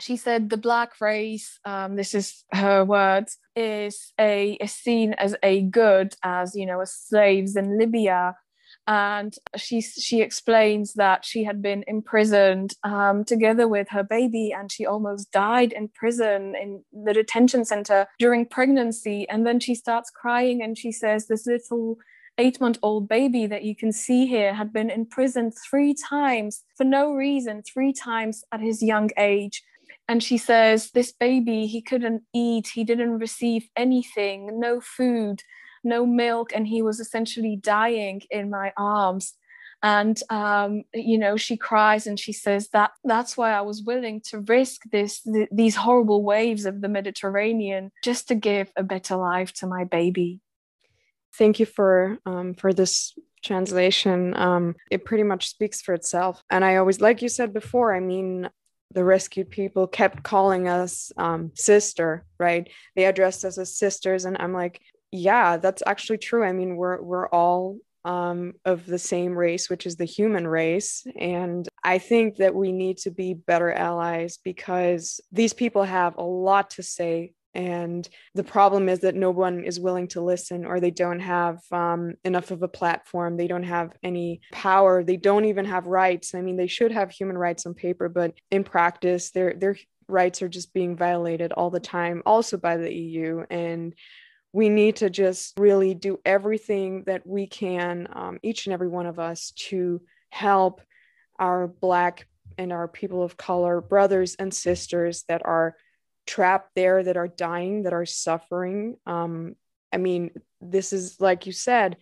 she said the black race, um, this is her words, is a is seen as a good as you know as slaves in Libya. And she she explains that she had been imprisoned um, together with her baby, and she almost died in prison in the detention center during pregnancy. And then she starts crying, and she says, "This little eight month old baby that you can see here had been in prison three times for no reason, three times at his young age. And she says, This baby, he couldn't eat, he didn't receive anything, no food, no milk, and he was essentially dying in my arms. And um, you know, she cries and she says that that's why I was willing to risk this th- these horrible waves of the Mediterranean just to give a better life to my baby thank you for um, for this translation. Um, it pretty much speaks for itself. And I always, like you said before, I mean, the rescued people kept calling us um, sister, right? They addressed us as sisters, and I'm like, yeah, that's actually true. I mean, we're we're all um, of the same race, which is the human race. And I think that we need to be better allies because these people have a lot to say and the problem is that no one is willing to listen or they don't have um, enough of a platform. They don't have any power. They don't even have rights. I mean they should have human rights on paper but in practice their their rights are just being violated all the time also by the eu and we need to just really do everything that we can um, each and every one of us to help our black and our people of color brothers and sisters that are trapped there that are dying, that are suffering. Um, I mean, this is like you said,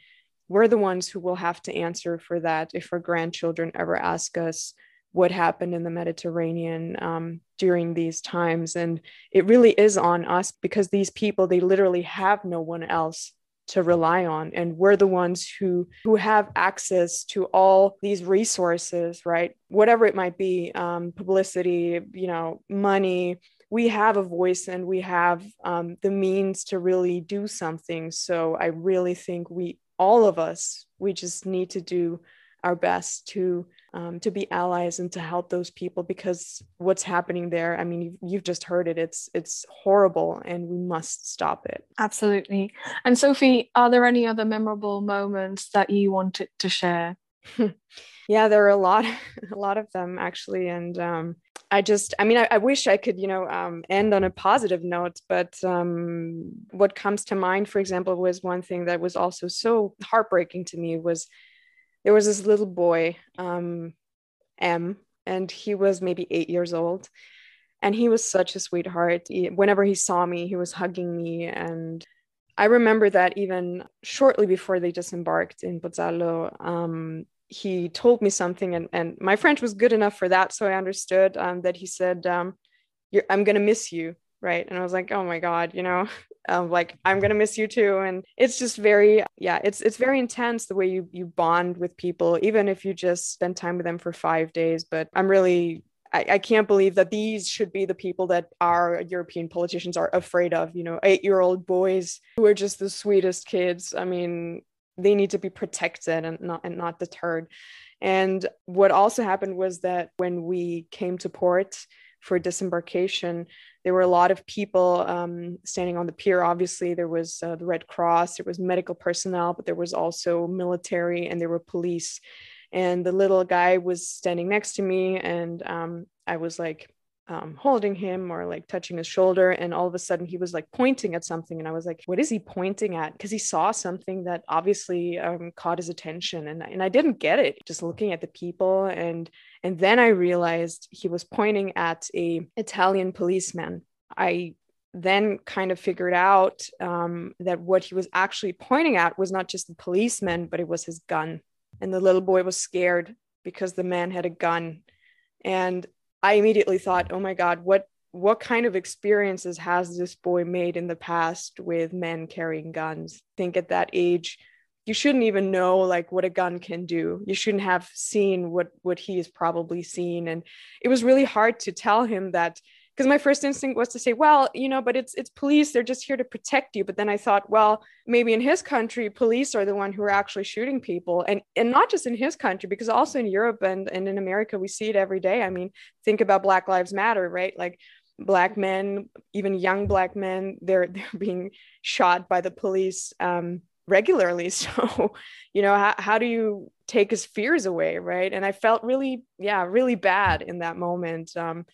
we're the ones who will have to answer for that if our grandchildren ever ask us what happened in the Mediterranean um, during these times. And it really is on us because these people, they literally have no one else to rely on and we're the ones who who have access to all these resources right whatever it might be um, publicity you know money we have a voice and we have um, the means to really do something. So I really think we all of us, we just need to do our best to um, to be allies and to help those people because what's happening there i mean you've, you've just heard it. It's it's horrible and we must stop it. Absolutely. And sophie are there any other memorable moments that you wanted to share? Yeah there are a lot a lot of them actually. And um, i just i mean I, I, wish i could you know um, end on a positive note but um, what comes to mind for example was one thing that was also so heartbreaking to me was there was this little boy, um, M, and he was maybe eight years old. And he was such a sweetheart. He, whenever he saw me, he was hugging me. And I remember that even shortly before they disembarked in Pozzallo, um, he told me something, and, and my French was good enough for that. So I understood um, that he said, um, I'm going to miss you. Right. And I was like, oh my God, you know, um, like i'm gonna miss you too and it's just very yeah it's it's very intense the way you you bond with people even if you just spend time with them for five days but i'm really I, I can't believe that these should be the people that our European politicians are afraid of. You know, eight year old boys who are just the sweetest kids. I mean, they need to be protected and not and not deterred. And what also happened was that when we came to port for disembarkation, there were a lot of people um, standing on the pier. Obviously, there was uh, the Red Cross, there was medical personnel, but there was also military and there were police. And the little guy was standing next to me, and um, I was like, um, holding him or like touching his shoulder. And all of a sudden he was like pointing at something. And I was like, what is he pointing at? Because he saw something that obviously um, caught his attention. And, and I didn't get it just looking at the people. And, and then I realized he was pointing at a Italian policeman. I then kind of figured out um, that what he was actually pointing at was not just the policeman, but it was his gun. And the little boy was scared because the man had a gun. And I immediately thought, oh my God, what what kind of experiences has this boy made in the past with men carrying guns? Think at that age, you shouldn't even know like what a gun can do. You shouldn't have seen what what he has probably seen. And it was really hard to tell him that because my first instinct was to say well you know but it's it's police they're just here to protect you. But then i thought well maybe in his country police are the one who are actually shooting people. And and not just in his country because also in europe and, and in america we see it every day. I mean think about black lives matter right? Like black men even young black men they're they're being shot by the police um, regularly. So you know how, how do you take his fears away right? And i felt really yeah really bad in that moment. Um,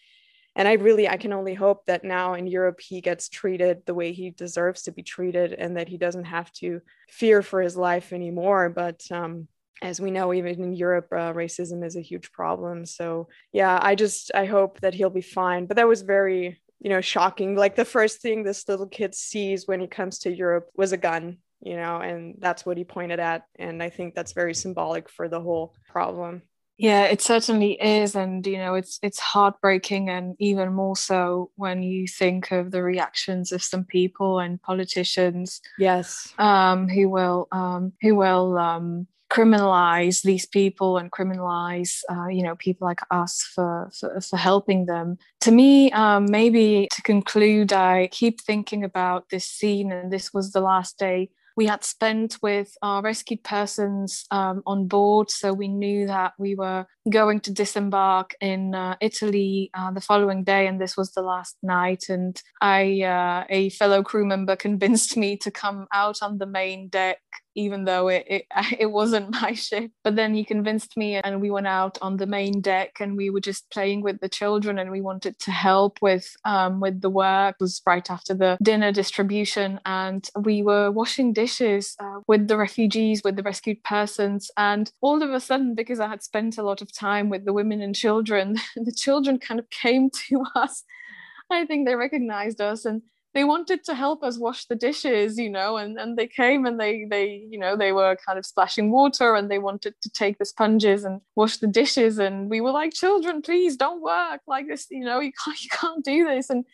and i really i can only hope that now in europe he gets treated the way he deserves to be treated and that he doesn't have to fear for his life anymore. But um, as we know even in europe uh, racism is a huge problem. So yeah i just i hope that he'll be fine. But that was very you know shocking. Like the first thing this little kid sees when he comes to europe was a gun you know and that's what he pointed at. And i think that's very symbolic for the whole problem yeah, it certainly is, and you know, it's it's heartbreaking, and even more so when you think of the reactions of some people and politicians. Yes, um, who will um, who will um, criminalize these people and criminalize, uh, you know, people like us for for, for helping them. To me, um, maybe to conclude, I keep thinking about this scene, and this was the last day we had spent with our rescued persons um, on board. So we knew that we were going to disembark in uh, Italy uh, the following day, and this was the last night. And I, uh, a fellow crew member, convinced me to come out on the main deck even though it, it, it wasn't my ship. But then he convinced me, and we went out on the main deck, and we were just playing with the children, and we wanted to help with um, with the work. It was right after the dinner distribution, and we were washing dishes uh, with the refugees, with the rescued persons, and all of a sudden, because I had spent a lot of time with the women and children, the children kind of came to us. I think they recognized us and they wanted to help us wash the dishes you know and and they came and they they you know they were kind of splashing water and they wanted to take the sponges and wash the dishes. And we were like children please don't work like this. You know you can't you can't do this. And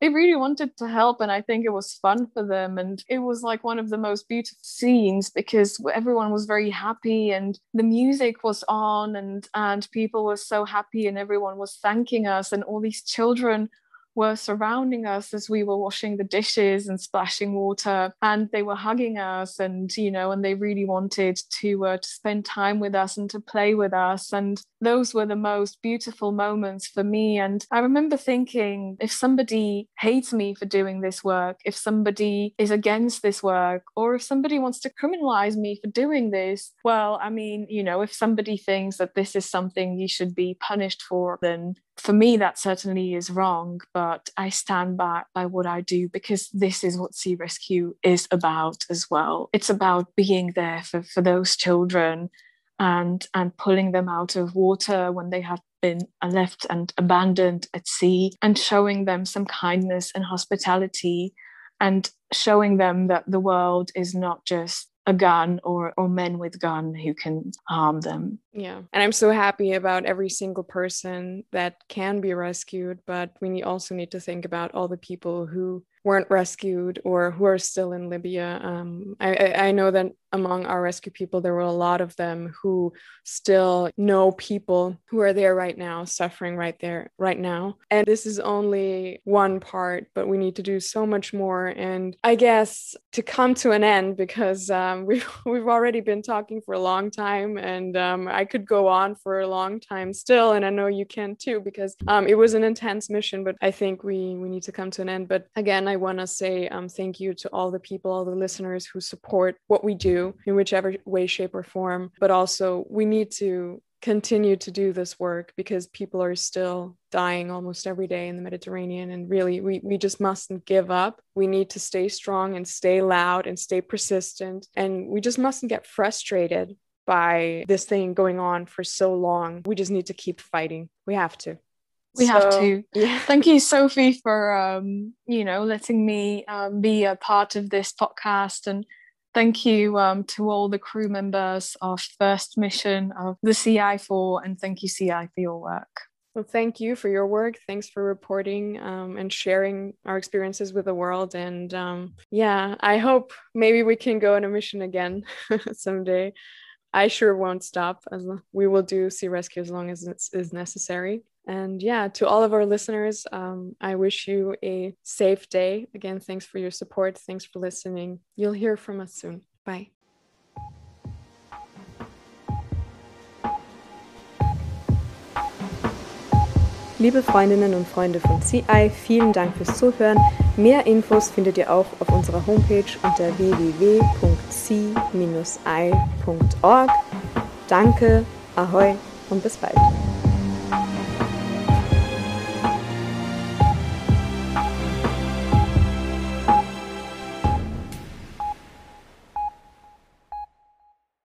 they really wanted to help and i think it was fun for them. And it was like one of the most beautiful scenes because everyone was very happy and the music was on and and people were so happy and everyone was thanking us and all these children were surrounding us as we were washing the dishes and splashing water and they were hugging us and you know and they really wanted to uh, to spend time with us and to play with us. And those were the most beautiful moments for me. And i remember thinking if somebody hates me for doing this work if somebody is against this work or if somebody wants to criminalize me for doing this well i mean you know if somebody thinks that this is something you should be punished for then for me, that certainly is wrong, but I stand by, by what I do because this is what Sea Rescue is about as well. It's about being there for, for those children and, and pulling them out of water when they have been left and abandoned at sea and showing them some kindness and hospitality and showing them that the world is not just a gun or or men with gun who can harm them yeah and i'm so happy about every single person that can be rescued but we also need to think about all the people who weren't rescued or who are still in Libya. Um, I, I, know that among our rescue people, there were a lot of them who still know people who are there right now, suffering right there, right now. And this is only one part, but we need to do so much more. And I guess to come to an end, because um, we've, we've already been talking for a long time, and um, I could go on for a long time still. And I know you can too, because um, it was an intense mission, but I think we, we need to come to an end. But again, I want to say um, thank you to all the people, all the listeners who support what we do in whichever way, shape, or form. But also, we need to continue to do this work because people are still dying almost every day in the Mediterranean. And really, we, we just mustn't give up. We need to stay strong and stay loud and stay persistent. And we just mustn't get frustrated by this thing going on for so long. We just need to keep fighting. We have to we so, have to yeah. thank you sophie for um you know letting me um, be a part of this podcast and thank you um, to all the crew members of first mission of the Sea-Eye 4 and thank you Sea-Eye for your work. Well thank you for your work. Thanks for reporting um, and sharing our experiences with the world. And um, yeah i hope maybe we can go on a mission again someday. I sure won't stop as we will do sea rescue as long as it is necessary and yeah, to all of our listeners, um, I wish you a safe day. Again, thanks for your support. Thanks for listening. You'll hear from us soon. Bye. Liebe Freundinnen und Freunde von Sea-Eye, vielen Dank fürs Zuhören. Mehr Infos findet ihr auch auf unserer Homepage unter www.sea-eye.org. Danke, ahoi und bis bald.